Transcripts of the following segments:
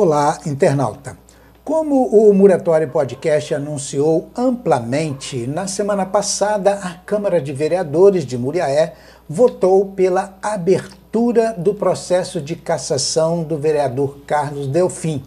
Olá, internauta. Como o Muratório Podcast anunciou amplamente, na semana passada a Câmara de Vereadores de Muriaé votou pela abertura do processo de cassação do vereador Carlos Delfim.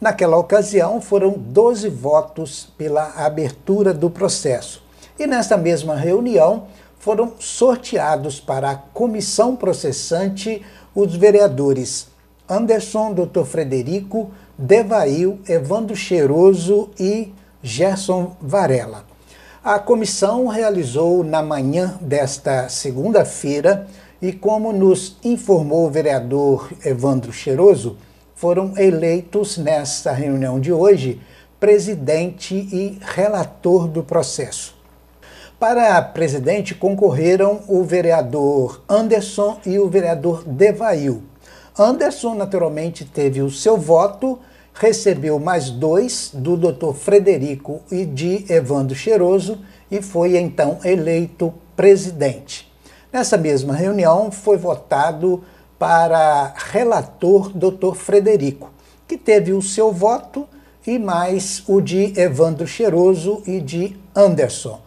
Naquela ocasião foram 12 votos pela abertura do processo. E nesta mesma reunião foram sorteados para a comissão processante os vereadores Anderson, Dr. Frederico, Devail, Evandro Cheiroso e Gerson Varela. A comissão realizou na manhã desta segunda-feira e, como nos informou o vereador Evandro Cheiroso, foram eleitos nesta reunião de hoje presidente e relator do processo. Para presidente concorreram o vereador Anderson e o vereador Devail. Anderson, naturalmente, teve o seu voto, recebeu mais dois do Dr. Frederico e de Evandro Cheiroso e foi então eleito presidente. Nessa mesma reunião foi votado para relator Dr. Frederico, que teve o seu voto e mais o de Evandro Cheiroso e de Anderson.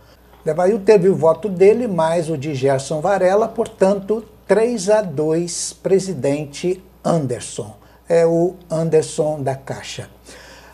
Devail teve o voto dele, mais o de Gerson Varela, portanto, 3 a 2, presidente Anderson. É o Anderson da Caixa.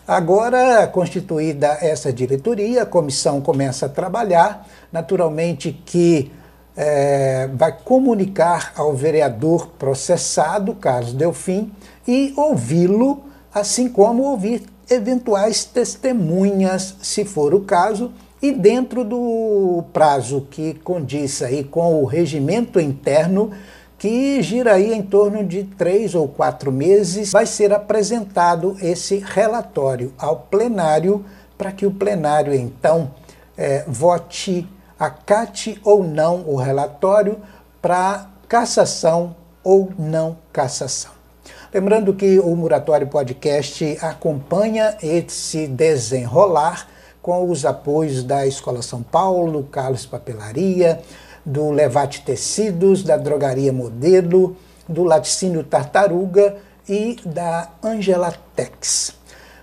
Agora, constituída essa diretoria, a comissão começa a trabalhar. Naturalmente que é, vai comunicar ao vereador processado, Carlos Delfim, e ouvi-lo, assim como ouvir eventuais testemunhas, se for o caso, e dentro do prazo que condiz aí com o regimento interno, que gira aí em torno de três ou quatro meses, vai ser apresentado esse relatório ao plenário, para que o plenário então é, vote, acate ou não o relatório para cassação ou não cassação. Lembrando que o Muratório Podcast acompanha esse desenrolar com os apoios da Escola São Paulo, Carlos Papelaria, do Levate Tecidos, da Drogaria Modelo, do Laticínio Tartaruga e da Angelatex.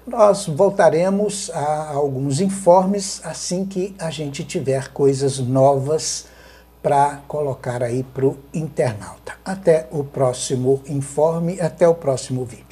Nós voltaremos a alguns informes assim que a gente tiver coisas novas para colocar aí para o internauta. Até o próximo informe, até o próximo vídeo.